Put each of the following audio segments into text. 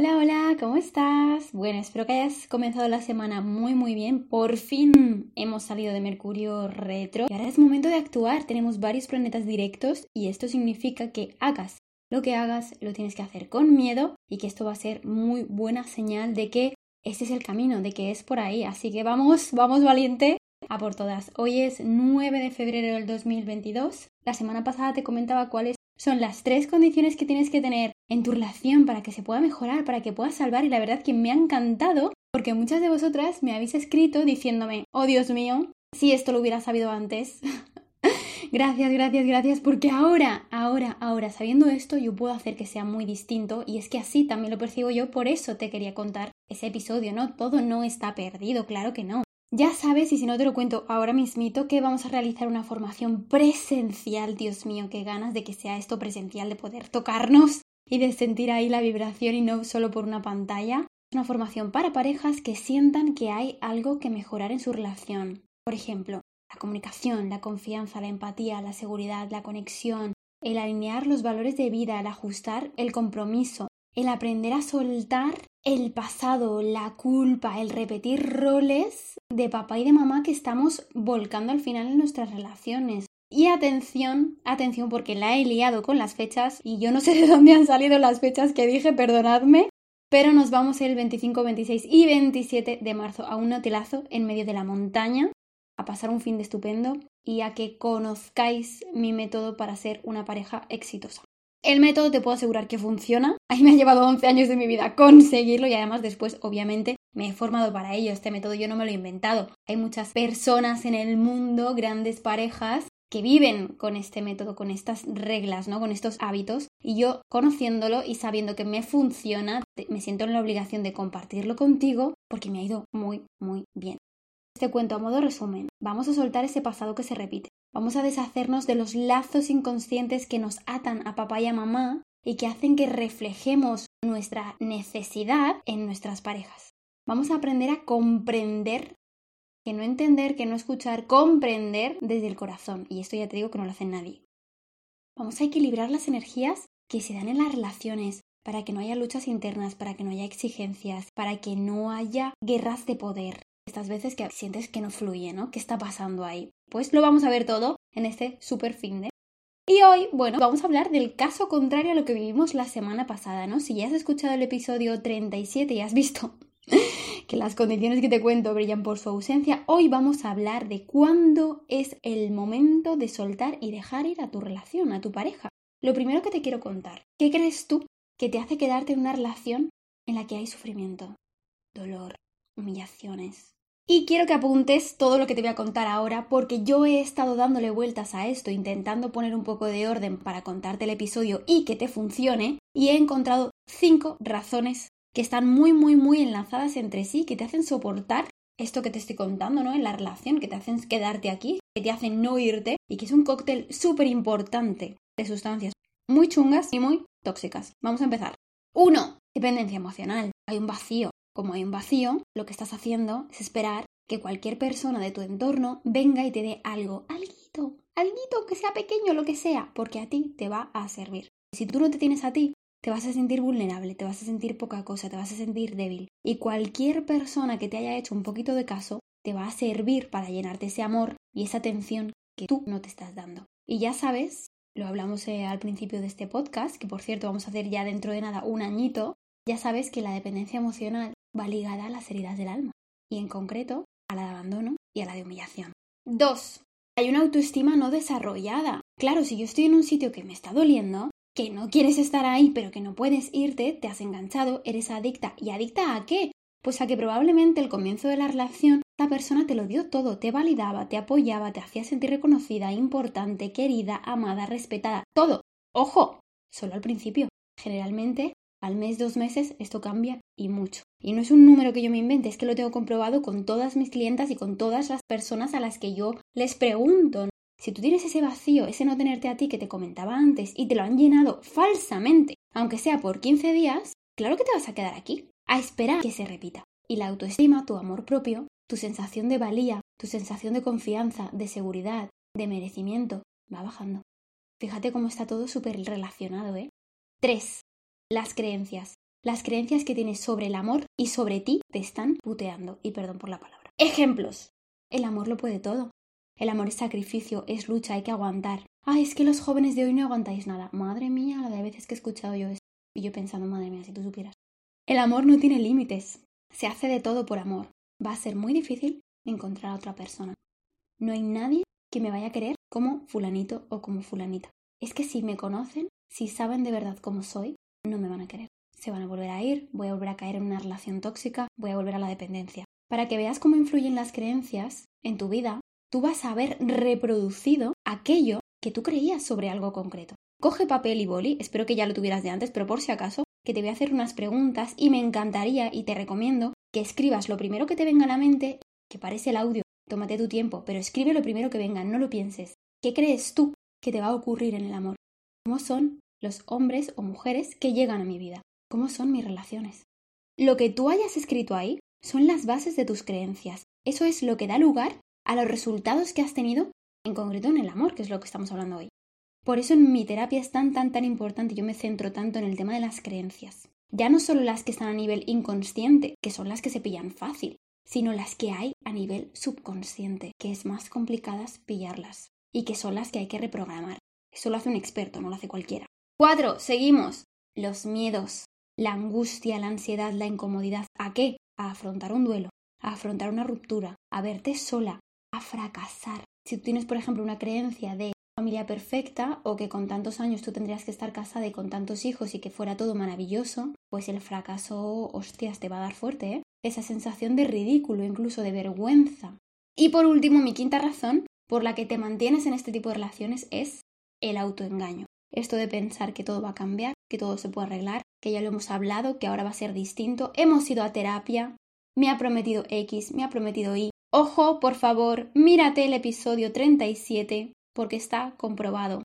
Hola, hola, ¿cómo estás? Bueno, espero que hayas comenzado la semana muy, muy bien. Por fin hemos salido de Mercurio retro y ahora es momento de actuar. Tenemos varios planetas directos y esto significa que hagas lo que hagas, lo tienes que hacer con miedo y que esto va a ser muy buena señal de que este es el camino, de que es por ahí. Así que vamos, vamos valiente a por todas. Hoy es 9 de febrero del 2022. La semana pasada te comentaba cuáles son las tres condiciones que tienes que tener en tu relación para que se pueda mejorar, para que puedas salvar y la verdad que me ha encantado porque muchas de vosotras me habéis escrito diciéndome, oh Dios mío, si esto lo hubiera sabido antes. gracias, gracias, gracias, porque ahora, ahora, ahora, sabiendo esto, yo puedo hacer que sea muy distinto y es que así también lo percibo yo, por eso te quería contar ese episodio, ¿no? Todo no está perdido, claro que no. Ya sabes, y si no te lo cuento ahora mismito, que vamos a realizar una formación presencial. Dios mío, qué ganas de que sea esto presencial, de poder tocarnos y de sentir ahí la vibración y no solo por una pantalla. Es una formación para parejas que sientan que hay algo que mejorar en su relación. Por ejemplo, la comunicación, la confianza, la empatía, la seguridad, la conexión, el alinear los valores de vida, el ajustar el compromiso, el aprender a soltar el pasado, la culpa, el repetir roles de papá y de mamá que estamos volcando al final en nuestras relaciones. Y atención, atención porque la he liado con las fechas y yo no sé de dónde han salido las fechas que dije, perdonadme, pero nos vamos el 25, 26 y 27 de marzo a un hotelazo en medio de la montaña a pasar un fin de estupendo y a que conozcáis mi método para ser una pareja exitosa. El método te puedo asegurar que funciona. A mí me ha llevado 11 años de mi vida conseguirlo y además después, obviamente, me he formado para ello. Este método yo no me lo he inventado. Hay muchas personas en el mundo, grandes parejas, que viven con este método, con estas reglas, ¿no? Con estos hábitos. Y yo, conociéndolo y sabiendo que me funciona, me siento en la obligación de compartirlo contigo porque me ha ido muy, muy bien. Este cuento a modo resumen. Vamos a soltar ese pasado que se repite. Vamos a deshacernos de los lazos inconscientes que nos atan a papá y a mamá y que hacen que reflejemos nuestra necesidad en nuestras parejas. Vamos a aprender a comprender, que no entender, que no escuchar, comprender desde el corazón. Y esto ya te digo que no lo hace nadie. Vamos a equilibrar las energías que se dan en las relaciones para que no haya luchas internas, para que no haya exigencias, para que no haya guerras de poder. Estas veces que sientes que no fluye, ¿no? ¿Qué está pasando ahí? Pues lo vamos a ver todo en este super fin de. Y hoy, bueno, vamos a hablar del caso contrario a lo que vivimos la semana pasada, ¿no? Si ya has escuchado el episodio 37 y has visto que las condiciones que te cuento brillan por su ausencia, hoy vamos a hablar de cuándo es el momento de soltar y dejar ir a tu relación, a tu pareja. Lo primero que te quiero contar, ¿qué crees tú que te hace quedarte en una relación en la que hay sufrimiento, dolor, humillaciones, y quiero que apuntes todo lo que te voy a contar ahora porque yo he estado dándole vueltas a esto, intentando poner un poco de orden para contarte el episodio y que te funcione, y he encontrado cinco razones que están muy, muy, muy enlazadas entre sí, que te hacen soportar esto que te estoy contando, ¿no? En la relación, que te hacen quedarte aquí, que te hacen no irte, y que es un cóctel súper importante de sustancias muy chungas y muy tóxicas. Vamos a empezar. Uno, dependencia emocional. Hay un vacío como hay un vacío, lo que estás haciendo es esperar que cualquier persona de tu entorno venga y te dé algo, alguito, alguito, que sea pequeño, lo que sea, porque a ti te va a servir. Si tú no te tienes a ti, te vas a sentir vulnerable, te vas a sentir poca cosa, te vas a sentir débil. Y cualquier persona que te haya hecho un poquito de caso, te va a servir para llenarte ese amor y esa atención que tú no te estás dando. Y ya sabes, lo hablamos eh, al principio de este podcast, que por cierto vamos a hacer ya dentro de nada un añito, ya sabes que la dependencia emocional va ligada a las heridas del alma, y en concreto a la de abandono y a la de humillación. 2. Hay una autoestima no desarrollada. Claro, si yo estoy en un sitio que me está doliendo, que no quieres estar ahí, pero que no puedes irte, te has enganchado, eres adicta. ¿Y adicta a qué? Pues a que probablemente el comienzo de la relación, esta persona te lo dio todo, te validaba, te apoyaba, te hacía sentir reconocida, importante, querida, amada, respetada, todo. Ojo, solo al principio. Generalmente al mes, dos meses, esto cambia y mucho. Y no es un número que yo me invente, es que lo tengo comprobado con todas mis clientas y con todas las personas a las que yo les pregunto. Si tú tienes ese vacío, ese no tenerte a ti que te comentaba antes y te lo han llenado falsamente, aunque sea por 15 días, claro que te vas a quedar aquí, a esperar que se repita. Y la autoestima, tu amor propio, tu sensación de valía, tu sensación de confianza, de seguridad, de merecimiento, va bajando. Fíjate cómo está todo súper relacionado, ¿eh? 3 las creencias. las creencias que tienes sobre el amor y sobre ti te están puteando. Y perdón por la palabra. Ejemplos. El amor lo puede todo. El amor es sacrificio, es lucha, hay que aguantar. Ay, es que los jóvenes de hoy no aguantáis nada. Madre mía, la de veces que he escuchado yo esto. Y yo pensando, madre mía, si tú supieras. El amor no tiene límites. Se hace de todo por amor. Va a ser muy difícil encontrar a otra persona. No hay nadie que me vaya a querer como fulanito o como fulanita. Es que si me conocen, si saben de verdad cómo soy, no me van a querer. Se van a volver a ir, voy a volver a caer en una relación tóxica, voy a volver a la dependencia. Para que veas cómo influyen las creencias en tu vida, tú vas a haber reproducido aquello que tú creías sobre algo concreto. Coge papel y boli, espero que ya lo tuvieras de antes, pero por si acaso, que te voy a hacer unas preguntas y me encantaría y te recomiendo que escribas lo primero que te venga a la mente, que parece el audio, tómate tu tiempo, pero escribe lo primero que venga, no lo pienses. ¿Qué crees tú que te va a ocurrir en el amor? ¿Cómo son los hombres o mujeres que llegan a mi vida? ¿Cómo son mis relaciones? Lo que tú hayas escrito ahí son las bases de tus creencias. Eso es lo que da lugar a los resultados que has tenido, en concreto en el amor, que es lo que estamos hablando hoy. Por eso en mi terapia es tan, tan, tan importante, yo me centro tanto en el tema de las creencias. Ya no solo las que están a nivel inconsciente, que son las que se pillan fácil, sino las que hay a nivel subconsciente, que es más complicadas pillarlas y que son las que hay que reprogramar. Eso lo hace un experto, no lo hace cualquiera. Cuatro, seguimos. Los miedos, la angustia, la ansiedad, la incomodidad. ¿A qué? A afrontar un duelo, a afrontar una ruptura, a verte sola, a fracasar. Si tú tienes, por ejemplo, una creencia de familia perfecta o que con tantos años tú tendrías que estar casada y con tantos hijos y que fuera todo maravilloso, pues el fracaso, hostias, te va a dar fuerte, ¿eh? Esa sensación de ridículo, incluso de vergüenza. Y por último, mi quinta razón por la que te mantienes en este tipo de relaciones es el autoengaño. Esto de pensar que todo va a cambiar, que todo se puede arreglar, que ya lo hemos hablado, que ahora va a ser distinto, hemos ido a terapia, me ha prometido X, me ha prometido Y. Ojo, por favor, mírate el episodio 37 porque está comprobado.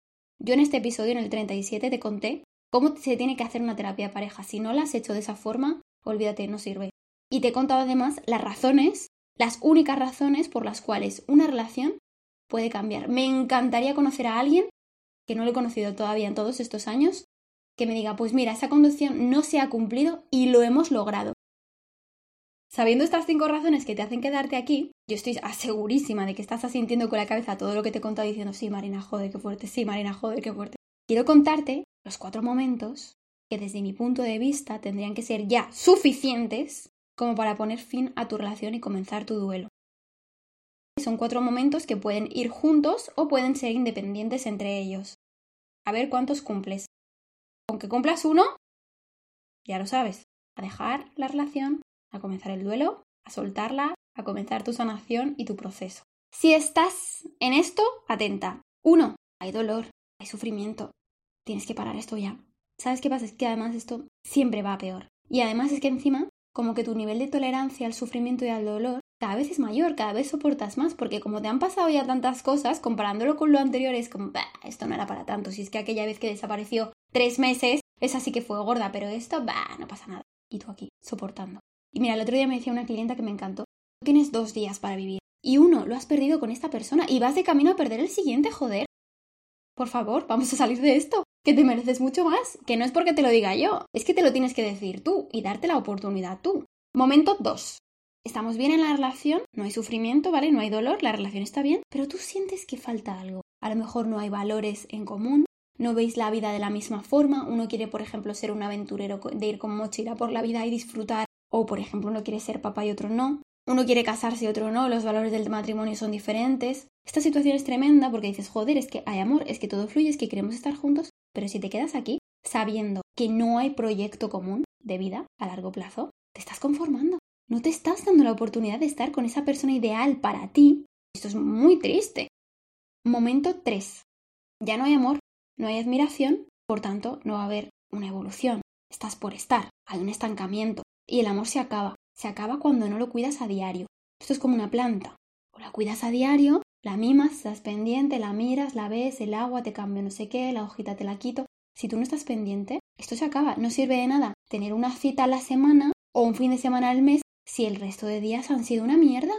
Yo en este episodio, en el 37, te conté cómo se tiene que hacer una terapia de pareja. Si no la has hecho de esa forma, olvídate, no sirve. Y te he contado además las razones, las únicas razones por las cuales una relación puede cambiar. Me encantaría conocer a alguien, que no lo he conocido todavía en todos estos años, que me diga, pues mira, esa conducción no se ha cumplido y lo hemos logrado. Sabiendo estas cinco razones que te hacen quedarte aquí, yo estoy asegurísima de que estás asintiendo con la cabeza todo lo que te he contado diciendo, sí, Marina, joder, qué fuerte, sí, Marina, joder, qué fuerte. Quiero contarte los cuatro momentos que desde mi punto de vista tendrían que ser ya suficientes como para poner fin a tu relación y comenzar tu duelo. Son cuatro momentos que pueden ir juntos o pueden ser independientes entre ellos. A ver cuántos cumples. Aunque cumplas uno, ya lo sabes, a dejar la relación, a comenzar el duelo, a soltarla, a comenzar tu sanación y tu proceso. Si estás en esto, atenta. Uno, hay dolor, hay sufrimiento. Tienes que parar esto ya. ¿Sabes qué pasa? Es que además esto siempre va a peor. Y además es que encima, como que tu nivel de tolerancia al sufrimiento y al dolor cada vez es mayor, cada vez soportas más, porque como te han pasado ya tantas cosas, comparándolo con lo anterior es como, bah, esto no era para tanto. Si es que aquella vez que desapareció tres meses, esa sí que fue gorda, pero esto, bah, no pasa nada. Y tú aquí, soportando. Y mira, el otro día me decía una clienta que me encantó. Tienes dos días para vivir. Y uno lo has perdido con esta persona y vas de camino a perder el siguiente, joder. Por favor, vamos a salir de esto. Que te mereces mucho más. Que no es porque te lo diga yo. Es que te lo tienes que decir tú y darte la oportunidad tú. Momento 2. Estamos bien en la relación, no hay sufrimiento, ¿vale? No hay dolor, la relación está bien, pero tú sientes que falta algo. A lo mejor no hay valores en común, no veis la vida de la misma forma, uno quiere, por ejemplo, ser un aventurero de ir con mochila por la vida y disfrutar o, por ejemplo, uno quiere ser papá y otro no. Uno quiere casarse y otro no, los valores del matrimonio son diferentes. Esta situación es tremenda porque dices, joder, es que hay amor, es que todo fluye, es que queremos estar juntos, pero si te quedas aquí sabiendo que no hay proyecto común de vida a largo plazo, te estás conformando. No te estás dando la oportunidad de estar con esa persona ideal para ti. Esto es muy triste. Momento 3. Ya no hay amor, no hay admiración, por tanto no va a haber una evolución. Estás por estar, hay un estancamiento, y el amor se acaba. Se acaba cuando no lo cuidas a diario. Esto es como una planta. O la cuidas a diario, la mimas, estás pendiente, la miras, la ves, el agua te cambia no sé qué, la hojita te la quito. Si tú no estás pendiente, esto se acaba. No sirve de nada tener una cita a la semana o un fin de semana al mes si el resto de días han sido una mierda.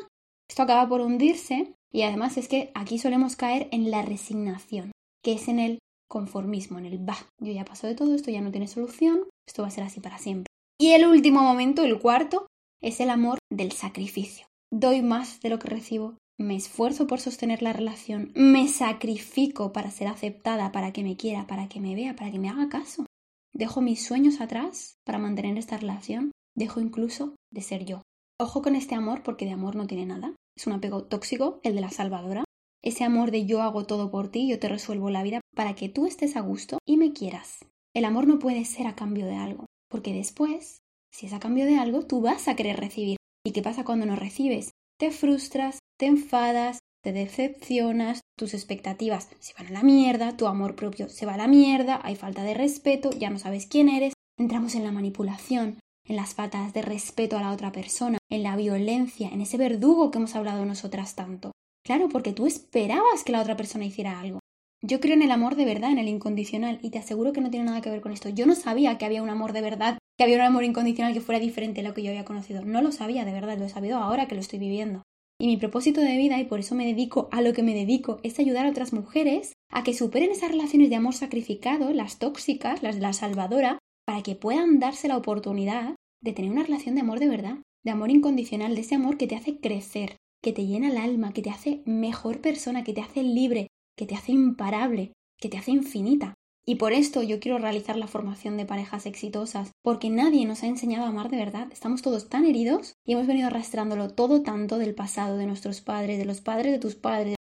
Esto acaba por hundirse y además es que aquí solemos caer en la resignación, que es en el conformismo, en el bah, yo ya paso de todo, esto ya no tiene solución, esto va a ser así para siempre. Y el último momento, el cuarto, es el amor del sacrificio. Doy más de lo que recibo, me esfuerzo por sostener la relación, me sacrifico para ser aceptada, para que me quiera, para que me vea, para que me haga caso. Dejo mis sueños atrás para mantener esta relación, dejo incluso de ser yo. Ojo con este amor porque de amor no tiene nada. Es un apego tóxico, el de la salvadora. Ese amor de yo hago todo por ti, yo te resuelvo la vida para que tú estés a gusto y me quieras. El amor no puede ser a cambio de algo, porque después, si es a cambio de algo, tú vas a querer recibir. ¿Y qué pasa cuando no recibes? Te frustras, te enfadas, te decepcionas, tus expectativas se van a la mierda, tu amor propio se va a la mierda, hay falta de respeto, ya no sabes quién eres, entramos en la manipulación, en las faltas de respeto a la otra persona, en la violencia, en ese verdugo que hemos hablado nosotras tanto. Claro, porque tú esperabas que la otra persona hiciera algo. Yo creo en el amor de verdad, en el incondicional, y te aseguro que no tiene nada que ver con esto. Yo no sabía que había un amor de verdad, que había un amor incondicional que fuera diferente a lo que yo había conocido. No lo sabía de verdad, lo he sabido ahora que lo estoy viviendo. Y mi propósito de vida, y por eso me dedico a lo que me dedico, es ayudar a otras mujeres a que superen esas relaciones de amor sacrificado, las tóxicas, las de la salvadora, para que puedan darse la oportunidad de tener una relación de amor de verdad, de amor incondicional, de ese amor que te hace crecer, que te llena el alma, que te hace mejor persona, que te hace libre, que te hace imparable, que te hace infinita. Y por esto yo quiero realizar la formación de parejas exitosas, porque nadie nos ha enseñado a amar de verdad. Estamos todos tan heridos y hemos venido arrastrándolo todo tanto del pasado, de nuestros padres, de los padres de tus padres.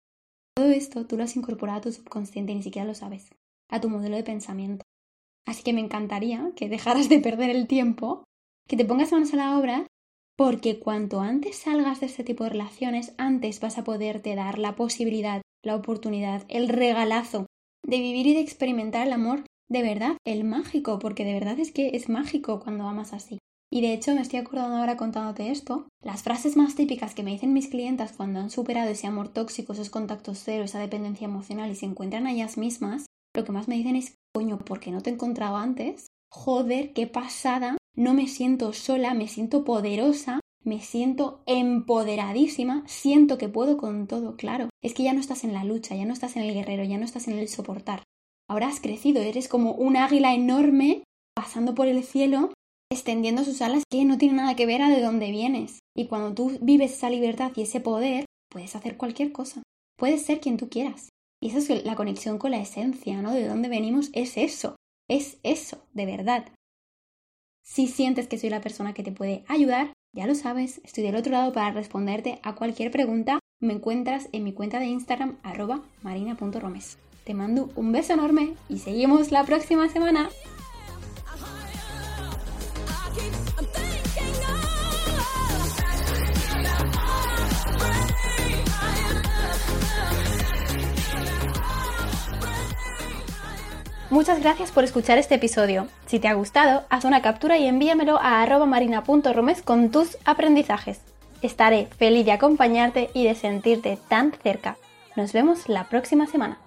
Todo esto tú lo has incorporado a tu subconsciente y ni siquiera lo sabes, a tu modelo de pensamiento. Así que me encantaría que dejaras de perder el tiempo, que te pongas manos a la obra, porque cuanto antes salgas de este tipo de relaciones, antes vas a poderte dar la posibilidad, la oportunidad, el regalazo de vivir y de experimentar el amor de verdad, el mágico, porque de verdad es que es mágico cuando amas así. Y de hecho me estoy acordando ahora contándote esto, las frases más típicas que me dicen mis clientas cuando han superado ese amor tóxico, esos contactos cero, esa dependencia emocional y se encuentran a ellas mismas, lo que más me dicen es, coño, ¿por qué no te encontraba antes? Joder, qué pasada, no me siento sola, me siento poderosa, me siento empoderadísima, siento que puedo con todo, claro. Es que ya no estás en la lucha, ya no estás en el guerrero, ya no estás en el soportar. Ahora has crecido, eres como un águila enorme pasando por el cielo, extendiendo sus alas que no tiene nada que ver a de dónde vienes. Y cuando tú vives esa libertad y ese poder, puedes hacer cualquier cosa. Puedes ser quien tú quieras. Y esa es la conexión con la esencia, ¿no? De dónde venimos es eso. Es eso, de verdad. Si sientes que soy la persona que te puede ayudar, ya lo sabes, estoy del otro lado para responderte a cualquier pregunta. Me encuentras en mi cuenta de Instagram arroba marina.romes. Te mando un beso enorme y seguimos la próxima semana. Muchas gracias por escuchar este episodio. Si te ha gustado, haz una captura y envíamelo a marina.romes con tus aprendizajes. Estaré feliz de acompañarte y de sentirte tan cerca. Nos vemos la próxima semana.